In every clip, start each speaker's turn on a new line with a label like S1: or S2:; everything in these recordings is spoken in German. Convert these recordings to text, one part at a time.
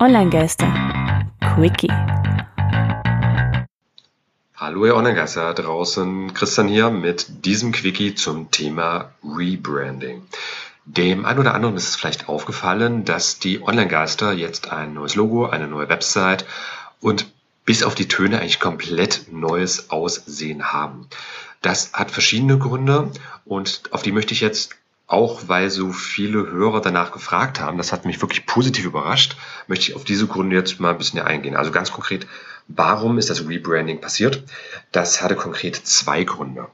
S1: Online-Geister. Quickie.
S2: Hallo ihr Online-Geister draußen, Christian hier mit diesem Quickie zum Thema Rebranding. Dem einen oder anderen ist es vielleicht aufgefallen, dass die Online-Geister jetzt ein neues Logo, eine neue Website und bis auf die Töne eigentlich komplett neues Aussehen haben. Das hat verschiedene Gründe und auf die möchte ich jetzt auch weil so viele Hörer danach gefragt haben, das hat mich wirklich positiv überrascht, möchte ich auf diese Gründe jetzt mal ein bisschen eingehen. Also ganz konkret, warum ist das Rebranding passiert? Das hatte konkret zwei Gründe.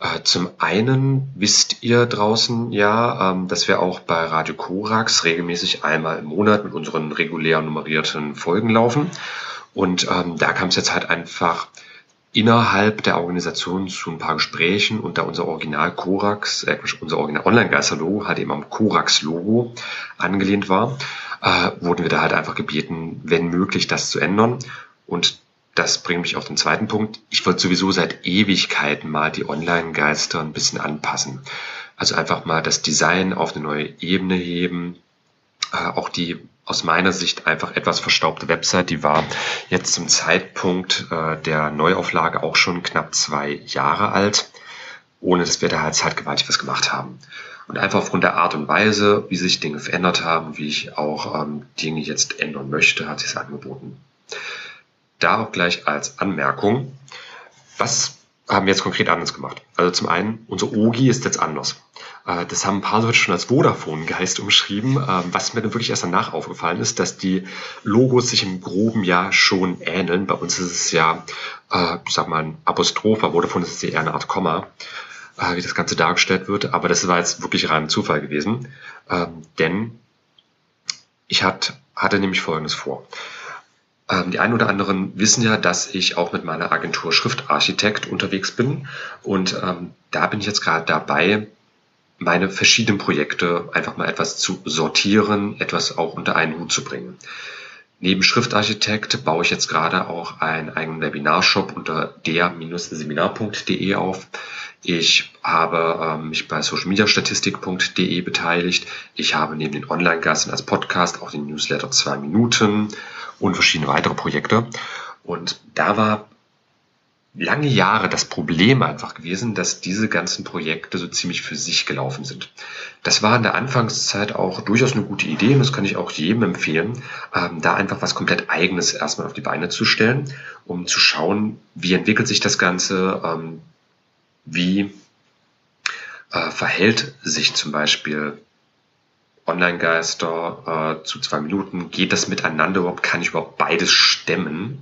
S2: Äh, zum einen wisst ihr draußen ja, ähm, dass wir auch bei Radio Korax regelmäßig einmal im Monat mit unseren regulär nummerierten Folgen laufen. Und ähm, da kam es jetzt halt einfach innerhalb der Organisation zu ein paar Gesprächen und da unser Original Korax, äh, unser Original Online-Geister-Logo halt eben am Korax-Logo angelehnt war, äh, wurden wir da halt einfach gebeten, wenn möglich, das zu ändern. Und das bringt mich auf den zweiten Punkt. Ich wollte sowieso seit Ewigkeiten mal die Online-Geister ein bisschen anpassen. Also einfach mal das Design auf eine neue Ebene heben, äh, auch die aus meiner Sicht einfach etwas verstaubte Website. Die war jetzt zum Zeitpunkt äh, der Neuauflage auch schon knapp zwei Jahre alt, ohne dass wir da halt, halt gewaltig was gemacht haben. Und einfach aufgrund der Art und Weise, wie sich Dinge verändert haben, wie ich auch ähm, Dinge jetzt ändern möchte, hat sich es angeboten. Da auch gleich als Anmerkung, was haben wir jetzt konkret anders gemacht? Also zum einen, unser OGI ist jetzt anders. Äh, das haben ein paar Leute schon als Vodafone-Geist umschrieben. Ähm, was mir dann wirklich erst danach aufgefallen ist, dass die Logos sich im groben ja schon ähneln. Bei uns ist es ja, äh, ich sag mal, ein Apostroph, bei Vodafone ist es eher eine Art Komma, äh, wie das Ganze dargestellt wird. Aber das war jetzt wirklich rein Zufall gewesen. Ähm, denn ich hatte nämlich Folgendes vor. Ähm, die einen oder anderen wissen ja, dass ich auch mit meiner Agentur Schriftarchitekt unterwegs bin. Und ähm, da bin ich jetzt gerade dabei, meine verschiedenen Projekte einfach mal etwas zu sortieren, etwas auch unter einen Hut zu bringen. Neben Schriftarchitekt baue ich jetzt gerade auch einen eigenen Webinarshop unter der-seminar.de auf. Ich habe ähm, mich bei socialmediastatistik.de beteiligt. Ich habe neben den Online-Gasten als Podcast auch den Newsletter zwei Minuten und verschiedene weitere Projekte. Und da war lange Jahre das Problem einfach gewesen, dass diese ganzen Projekte so ziemlich für sich gelaufen sind. Das war in der Anfangszeit auch durchaus eine gute Idee und das kann ich auch jedem empfehlen, ähm, da einfach was komplett eigenes erstmal auf die Beine zu stellen, um zu schauen, wie entwickelt sich das Ganze, ähm, wie äh, verhält sich zum Beispiel Online-Geister äh, zu zwei Minuten, geht das miteinander überhaupt, kann ich überhaupt beides stemmen?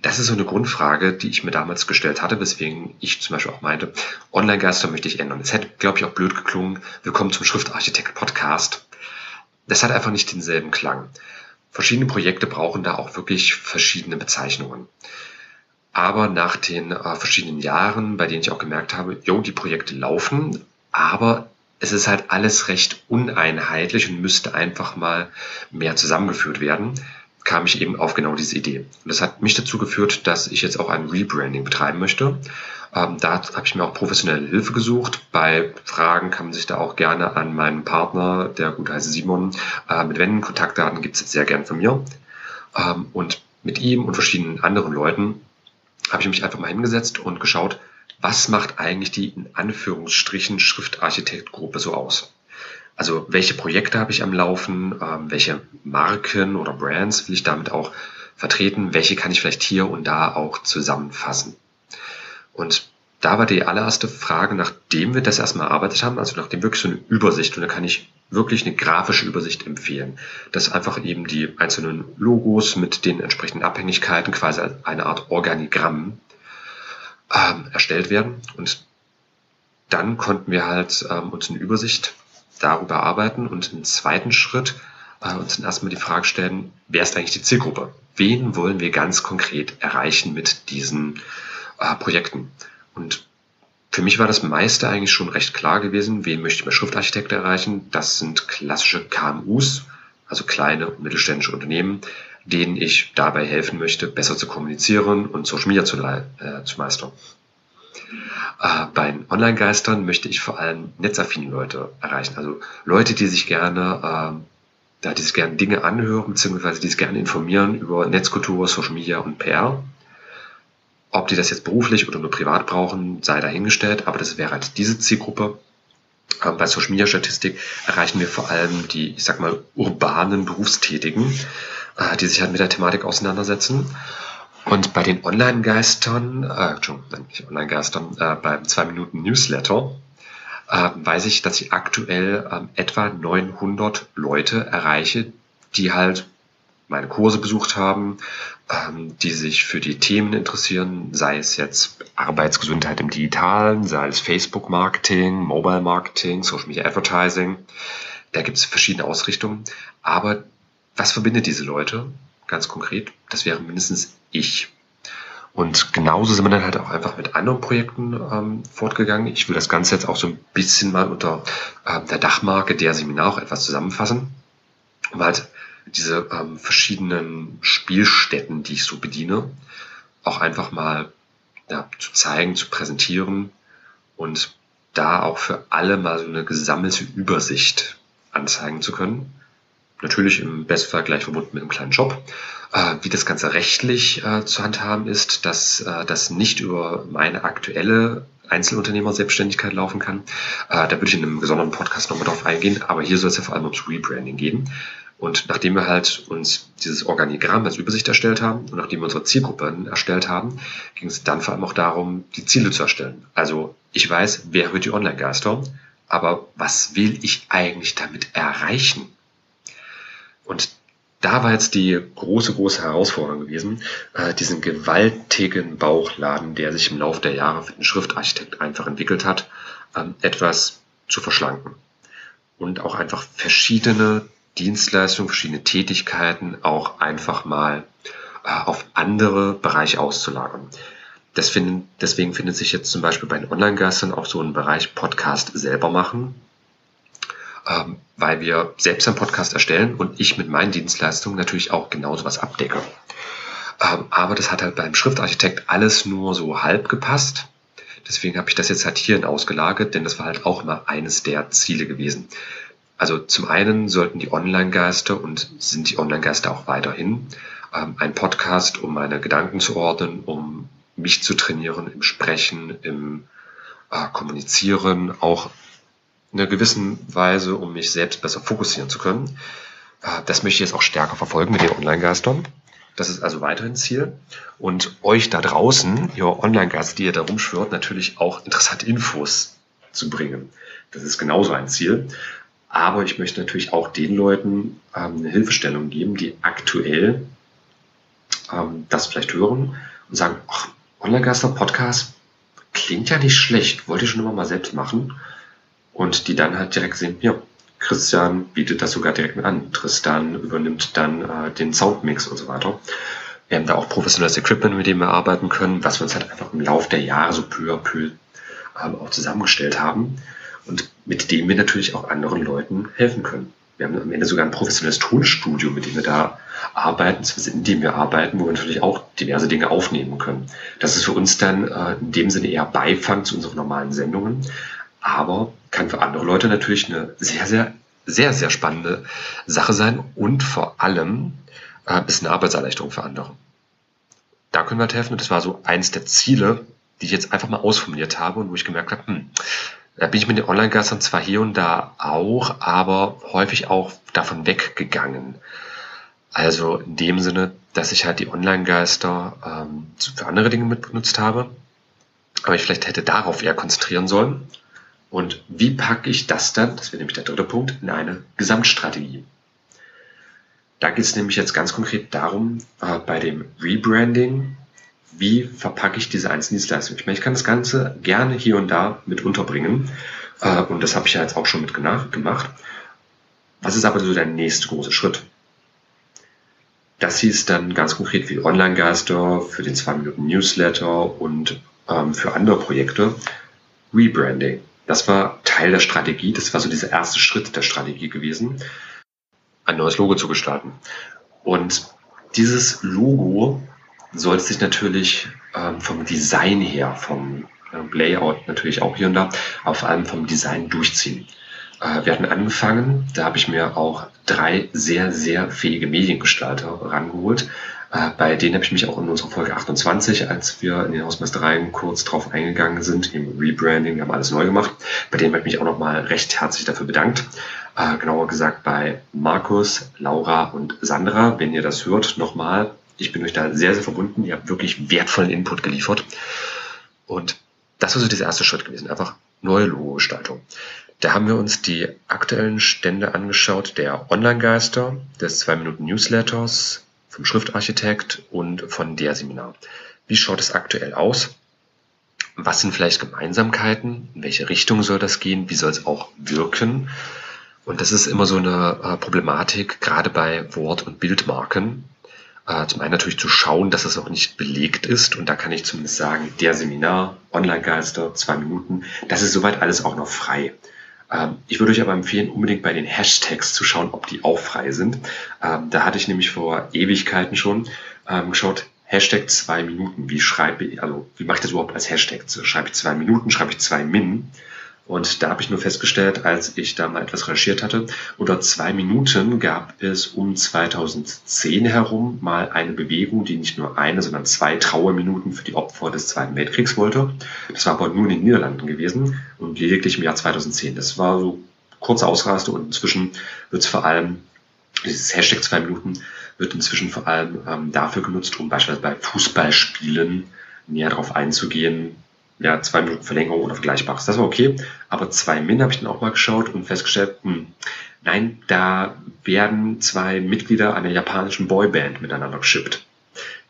S2: Das ist so eine Grundfrage, die ich mir damals gestellt hatte, weswegen ich zum Beispiel auch meinte, Online-Geister möchte ich ändern. Es hätte, glaube ich, auch blöd geklungen, willkommen zum Schriftarchitekt-Podcast. Das hat einfach nicht denselben Klang. Verschiedene Projekte brauchen da auch wirklich verschiedene Bezeichnungen. Aber nach den äh, verschiedenen Jahren, bei denen ich auch gemerkt habe, jo, die Projekte laufen, aber es ist halt alles recht uneinheitlich und müsste einfach mal mehr zusammengeführt werden, kam ich eben auf genau diese Idee. Und das hat mich dazu geführt, dass ich jetzt auch ein Rebranding betreiben möchte. Ähm, da habe ich mir auch professionelle Hilfe gesucht. Bei Fragen kann man sich da auch gerne an meinen Partner, der gut heißt Simon, äh, mit wenden. Kontaktdaten gibt es sehr gern von mir. Ähm, und mit ihm und verschiedenen anderen Leuten habe ich mich einfach mal hingesetzt und geschaut, was macht eigentlich die in Anführungsstrichen Schriftarchitektgruppe so aus? Also welche Projekte habe ich am Laufen, ähm, welche Marken oder Brands will ich damit auch vertreten, welche kann ich vielleicht hier und da auch zusammenfassen. Und da war die allererste Frage, nachdem wir das erstmal erarbeitet haben, also nachdem wirklich so eine Übersicht, und da kann ich wirklich eine grafische Übersicht empfehlen, dass einfach eben die einzelnen Logos mit den entsprechenden Abhängigkeiten quasi eine Art Organigramm ähm, erstellt werden. Und dann konnten wir halt ähm, uns eine Übersicht darüber arbeiten und im zweiten Schritt äh, uns dann erstmal die Frage stellen, wer ist eigentlich die Zielgruppe? Wen wollen wir ganz konkret erreichen mit diesen äh, Projekten? Und für mich war das meiste eigentlich schon recht klar gewesen, wen möchte ich bei Schriftarchitekten erreichen? Das sind klassische KMUs, also kleine und mittelständische Unternehmen, denen ich dabei helfen möchte, besser zu kommunizieren und Social Media zu, äh, zu meistern. Äh, bei Online-Geistern möchte ich vor allem netzaffine Leute erreichen. Also Leute, die sich gerne da die sich gerne Dinge anhören, beziehungsweise die sich gerne informieren über Netzkultur, Social Media und PR. Ob die das jetzt beruflich oder nur privat brauchen, sei dahingestellt, aber das wäre halt diese Zielgruppe. Ähm, bei Social Media Statistik erreichen wir vor allem die, ich sag mal, urbanen Berufstätigen, äh, die sich halt mit der Thematik auseinandersetzen. Und bei den Online-Geistern, äh, Entschuldigung, nicht Online-Geistern, äh, beim 2-Minuten-Newsletter, äh, weiß ich, dass ich aktuell ähm, etwa 900 Leute erreiche, die halt meine Kurse besucht haben, ähm, die sich für die Themen interessieren, sei es jetzt Arbeitsgesundheit im Digitalen, sei es Facebook-Marketing, Mobile-Marketing, Social Media Advertising. Da gibt es verschiedene Ausrichtungen. Aber was verbindet diese Leute? Ganz konkret, das wäre mindestens ich. Und genauso sind wir dann halt auch einfach mit anderen Projekten ähm, fortgegangen. Ich will das Ganze jetzt auch so ein bisschen mal unter ähm, der Dachmarke der Seminar auch etwas zusammenfassen, um halt diese ähm, verschiedenen Spielstätten, die ich so bediene, auch einfach mal ja, zu zeigen, zu präsentieren und da auch für alle mal so eine gesammelte Übersicht anzeigen zu können. Natürlich im Bestfall gleich verbunden mit einem kleinen Job. Äh, wie das Ganze rechtlich äh, zu handhaben ist, dass äh, das nicht über meine aktuelle Einzelunternehmer-Selbstständigkeit laufen kann. Äh, da würde ich in einem besonderen Podcast nochmal drauf eingehen, aber hier soll es ja vor allem ums Rebranding gehen. Und nachdem wir halt uns dieses Organigramm als Übersicht erstellt haben und nachdem wir unsere Zielgruppen erstellt haben, ging es dann vor allem auch darum, die Ziele zu erstellen. Also ich weiß, wer wird die Online-Geister, aber was will ich eigentlich damit erreichen? Und da war jetzt die große, große Herausforderung gewesen, äh, diesen gewaltigen Bauchladen, der sich im Laufe der Jahre für den Schriftarchitekt einfach entwickelt hat, ähm, etwas zu verschlanken. Und auch einfach verschiedene Dienstleistungen, verschiedene Tätigkeiten auch einfach mal äh, auf andere Bereiche auszulagern. deswegen findet sich jetzt zum Beispiel bei den Online-Geistern auch so ein Bereich Podcast selber machen, ähm, weil wir selbst einen Podcast erstellen und ich mit meinen Dienstleistungen natürlich auch genauso was abdecke. Ähm, aber das hat halt beim Schriftarchitekt alles nur so halb gepasst. Deswegen habe ich das jetzt halt hierhin ausgelagert, denn das war halt auch mal eines der Ziele gewesen. Also zum einen sollten die Online-Geister und sind die Online-Geister auch weiterhin ähm, ein Podcast, um meine Gedanken zu ordnen, um mich zu trainieren im Sprechen, im äh, Kommunizieren, auch in einer gewissen Weise, um mich selbst besser fokussieren zu können. Äh, das möchte ich jetzt auch stärker verfolgen mit den Online-Geistern. Das ist also weiterhin Ziel. Und euch da draußen, ihr Online-Geister, die ihr da rumschwört, natürlich auch interessante Infos zu bringen. Das ist genauso ein Ziel. Aber ich möchte natürlich auch den Leuten ähm, eine Hilfestellung geben, die aktuell ähm, das vielleicht hören und sagen, ach, Online-Geister-Podcast klingt ja nicht schlecht, wollte ich schon immer mal selbst machen und die dann halt direkt sehen, ja, Christian bietet das sogar direkt mit an. Tristan übernimmt dann äh, den Soundmix und so weiter. Wir haben da auch professionelles Equipment, mit dem wir arbeiten können, was wir uns halt einfach im Laufe der Jahre so peu à peu ähm, auch zusammengestellt haben und mit dem wir natürlich auch anderen Leuten helfen können. Wir haben am Ende sogar ein professionelles Tonstudio, mit dem wir da arbeiten, in dem wir arbeiten, wo wir natürlich auch diverse Dinge aufnehmen können. Das ist für uns dann äh, in dem Sinne eher Beifang zu unseren normalen Sendungen, aber kann für andere Leute natürlich eine sehr, sehr, sehr, sehr spannende Sache sein und vor allem äh, ist eine Arbeitserleichterung für andere. Da können wir halt helfen und das war so eins der Ziele, die ich jetzt einfach mal ausformuliert habe und wo ich gemerkt habe, hm, da bin ich mit den Online-Geistern zwar hier und da auch, aber häufig auch davon weggegangen. Also in dem Sinne, dass ich halt die Online-Geister ähm, für andere Dinge mit benutzt habe, aber ich vielleicht hätte darauf eher konzentrieren sollen und wie packe ich das dann, das wäre nämlich der dritte Punkt, in eine Gesamtstrategie? Da geht es nämlich jetzt ganz konkret darum, äh, bei dem Rebranding, wie verpacke ich diese einzelnen Dienstleistungen? Ich meine, ich kann das Ganze gerne hier und da mit unterbringen äh, und das habe ich ja jetzt auch schon mit gemacht. Was ist aber so der nächste große Schritt? Das hieß dann ganz konkret für Online-Geister, für den 2-Minuten-Newsletter und ähm, für andere Projekte Rebranding. Das war Teil der Strategie, das war so dieser erste Schritt der Strategie gewesen, ein neues Logo zu gestalten. Und dieses Logo sollte sich natürlich ähm, vom Design her, vom äh, Layout natürlich auch hier und da, aber vor allem vom Design durchziehen. Äh, wir hatten angefangen, da habe ich mir auch drei sehr, sehr fähige Mediengestalter rangeholt. Äh, bei denen habe ich mich auch in unserer Folge 28, als wir in den Hausmeistereien kurz drauf eingegangen sind, im Rebranding, wir haben alles neu gemacht, bei denen habe ich mich auch nochmal recht herzlich dafür bedankt. Äh, genauer gesagt bei Markus, Laura und Sandra. Wenn ihr das hört, nochmal, ich bin euch da sehr, sehr verbunden. Ihr habt wirklich wertvollen Input geliefert. Und das war so dieser erste Schritt gewesen, einfach neue Logo-Gestaltung. Da haben wir uns die aktuellen Stände angeschaut, der Online-Geister, des 2-Minuten-Newsletters, vom Schriftarchitekt und von der Seminar. Wie schaut es aktuell aus? Was sind vielleicht Gemeinsamkeiten? In welche Richtung soll das gehen? Wie soll es auch wirken? Und das ist immer so eine äh, Problematik, gerade bei Wort- und Bildmarken. Äh, zum einen natürlich zu schauen, dass es auch nicht belegt ist. Und da kann ich zumindest sagen, der Seminar, Online-Geister, zwei Minuten, das ist soweit alles auch noch frei. Ähm, ich würde euch aber empfehlen, unbedingt bei den Hashtags zu schauen, ob die auch frei sind. Ähm, da hatte ich nämlich vor Ewigkeiten schon ähm, geschaut, Hashtag zwei Minuten. Wie schreibe ich, also wie mache ich das überhaupt als Hashtag? Schreibe ich zwei Minuten, schreibe ich zwei Min? Und da habe ich nur festgestellt, als ich da mal etwas recherchiert hatte, unter zwei Minuten gab es um 2010 herum mal eine Bewegung, die nicht nur eine, sondern zwei Trauerminuten für die Opfer des Zweiten Weltkriegs wollte. Das war aber nur in den Niederlanden gewesen und lediglich im Jahr 2010. Das war so kurze Ausraste und inzwischen wird es vor allem, dieses Hashtag zwei Minuten wird inzwischen vor allem ähm, dafür genutzt, um beispielsweise bei Fußballspielen näher darauf einzugehen, ja, zwei Minuten Verlängerung oder Vergleichbares. Das war okay. Aber zwei Min habe ich dann auch mal geschaut und festgestellt, hm, nein, da werden zwei Mitglieder einer japanischen Boyband miteinander geschippt.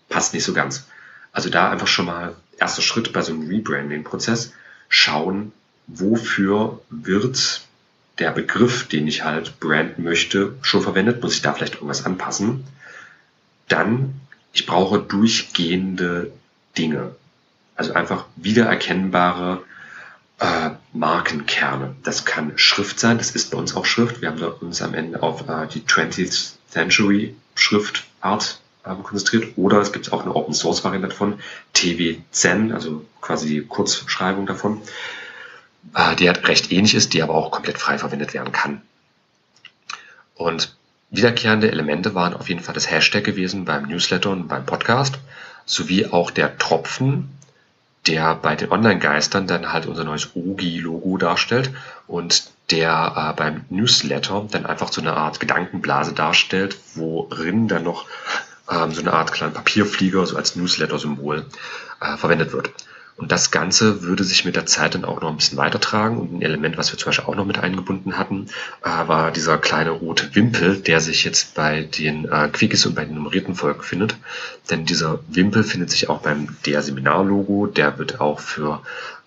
S2: Passt nicht so ganz. Also da einfach schon mal erster Schritt bei so einem Rebranding-Prozess. Schauen, wofür wird der Begriff, den ich halt branden möchte, schon verwendet? Muss ich da vielleicht irgendwas anpassen? Dann, ich brauche durchgehende Dinge. Also einfach wiedererkennbare äh, Markenkerne. Das kann Schrift sein, das ist bei uns auch Schrift. Wir haben uns am Ende auf äh, die 20th Century Schriftart äh, konzentriert. Oder es gibt auch eine Open Source Variante davon, TW10, also quasi die Kurzschreibung davon, äh, die halt recht ähnlich ist, die aber auch komplett frei verwendet werden kann. Und wiederkehrende Elemente waren auf jeden Fall das Hashtag gewesen beim Newsletter und beim Podcast, sowie auch der Tropfen, der bei den Online-Geistern dann halt unser neues OGI-Logo darstellt und der äh, beim Newsletter dann einfach so eine Art Gedankenblase darstellt, worin dann noch ähm, so eine Art kleinen Papierflieger so als Newsletter-Symbol äh, verwendet wird. Und das Ganze würde sich mit der Zeit dann auch noch ein bisschen weitertragen. Und ein Element, was wir zum Beispiel auch noch mit eingebunden hatten, äh, war dieser kleine rote Wimpel, der sich jetzt bei den äh, Quickies und bei den nummerierten Folgen findet. Denn dieser Wimpel findet sich auch beim der Seminarlogo. Der wird auch für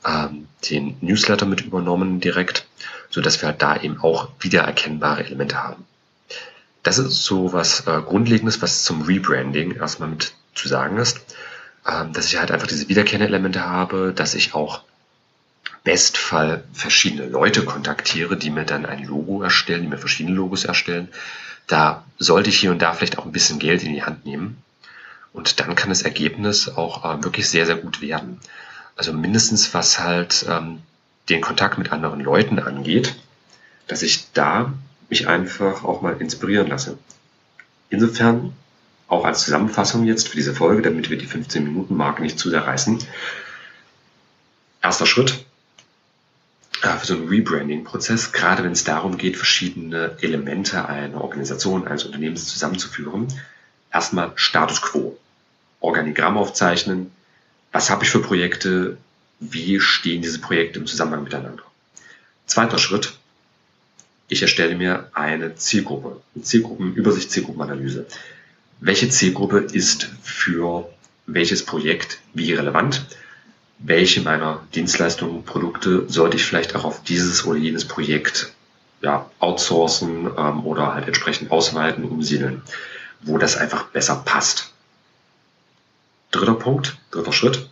S2: ähm, den Newsletter mit übernommen direkt, so dass wir da eben auch wiedererkennbare Elemente haben. Das ist so was äh, Grundlegendes, was zum Rebranding erstmal mit zu sagen ist dass ich halt einfach diese wiederkehrenden habe, dass ich auch Bestfall verschiedene Leute kontaktiere, die mir dann ein Logo erstellen, die mir verschiedene Logos erstellen. Da sollte ich hier und da vielleicht auch ein bisschen Geld in die Hand nehmen. Und dann kann das Ergebnis auch äh, wirklich sehr, sehr gut werden. Also mindestens was halt ähm, den Kontakt mit anderen Leuten angeht, dass ich da mich einfach auch mal inspirieren lasse. Insofern auch als Zusammenfassung jetzt für diese Folge, damit wir die 15 Minuten Marke nicht zu sehr reißen. Erster Schritt äh, für so einen Rebranding-Prozess, gerade wenn es darum geht, verschiedene Elemente einer Organisation, eines Unternehmens zusammenzuführen. Erstmal Status Quo. Organigramm aufzeichnen. Was habe ich für Projekte? Wie stehen diese Projekte im Zusammenhang miteinander? Zweiter Schritt. Ich erstelle mir eine Zielgruppe, eine Zielgruppenübersicht, Zielgruppenanalyse welche Zielgruppe ist für welches Projekt wie relevant, welche meiner Dienstleistungen, Produkte sollte ich vielleicht auch auf dieses oder jenes Projekt ja, outsourcen ähm, oder halt entsprechend ausweiten, umsiedeln, wo das einfach besser passt. Dritter Punkt, dritter Schritt.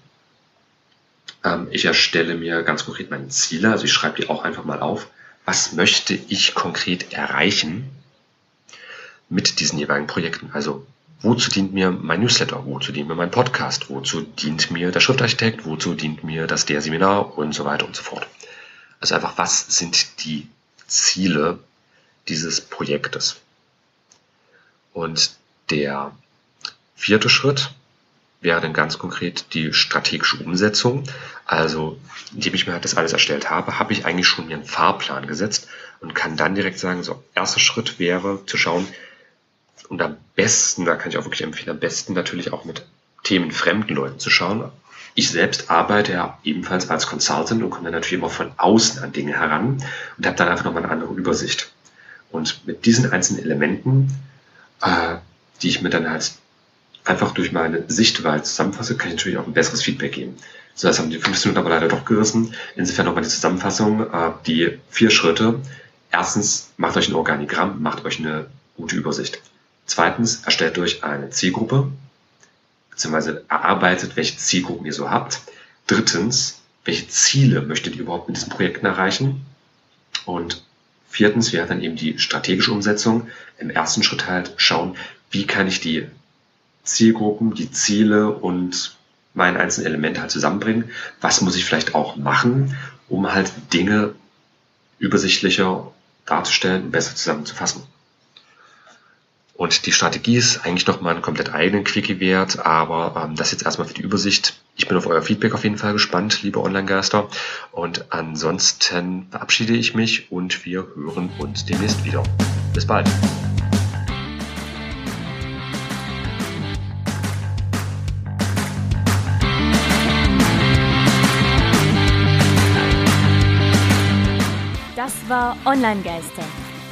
S2: Ähm, ich erstelle mir ganz konkret meine Ziele, also ich schreibe die auch einfach mal auf. Was möchte ich konkret erreichen mit diesen jeweiligen Projekten? Also Wozu dient mir mein Newsletter? Wozu dient mir mein Podcast? Wozu dient mir der Schriftarchitekt? Wozu dient mir das der Seminar? Und so weiter und so fort. Also einfach, was sind die Ziele dieses Projektes. Und der vierte Schritt wäre dann ganz konkret die strategische Umsetzung. Also, indem ich mir halt das alles erstellt habe, habe ich eigentlich schon mir einen Fahrplan gesetzt und kann dann direkt sagen, so, erster Schritt wäre zu schauen, und am besten, da kann ich auch wirklich empfehlen, am besten natürlich auch mit Themen fremden Leuten zu schauen. Ich selbst arbeite ja ebenfalls als Consultant und komme natürlich immer von außen an Dinge heran und habe dann einfach nochmal eine andere Übersicht. Und mit diesen einzelnen Elementen, äh, die ich mir dann halt einfach durch meine Sichtweise zusammenfasse, kann ich natürlich auch ein besseres Feedback geben. So, das haben die 15 Minuten aber leider doch gerissen. Insofern nochmal die Zusammenfassung, äh, die vier Schritte. Erstens, macht euch ein Organigramm, macht euch eine gute Übersicht. Zweitens, erstellt euch eine Zielgruppe, beziehungsweise erarbeitet, welche Zielgruppen ihr so habt. Drittens, welche Ziele möchtet ihr überhaupt mit diesen Projekten erreichen? Und viertens wäre dann eben die strategische Umsetzung. Im ersten Schritt halt schauen, wie kann ich die Zielgruppen, die Ziele und mein einzelnen Element halt zusammenbringen. Was muss ich vielleicht auch machen, um halt Dinge übersichtlicher darzustellen und besser zusammenzufassen. Und die Strategie ist eigentlich noch mal einen komplett eigenen Quickie wert, aber ähm, das jetzt erstmal für die Übersicht. Ich bin auf euer Feedback auf jeden Fall gespannt, liebe Online-Geister. Und ansonsten verabschiede ich mich und wir hören uns demnächst wieder. Bis bald.
S1: Das war Online-Geister.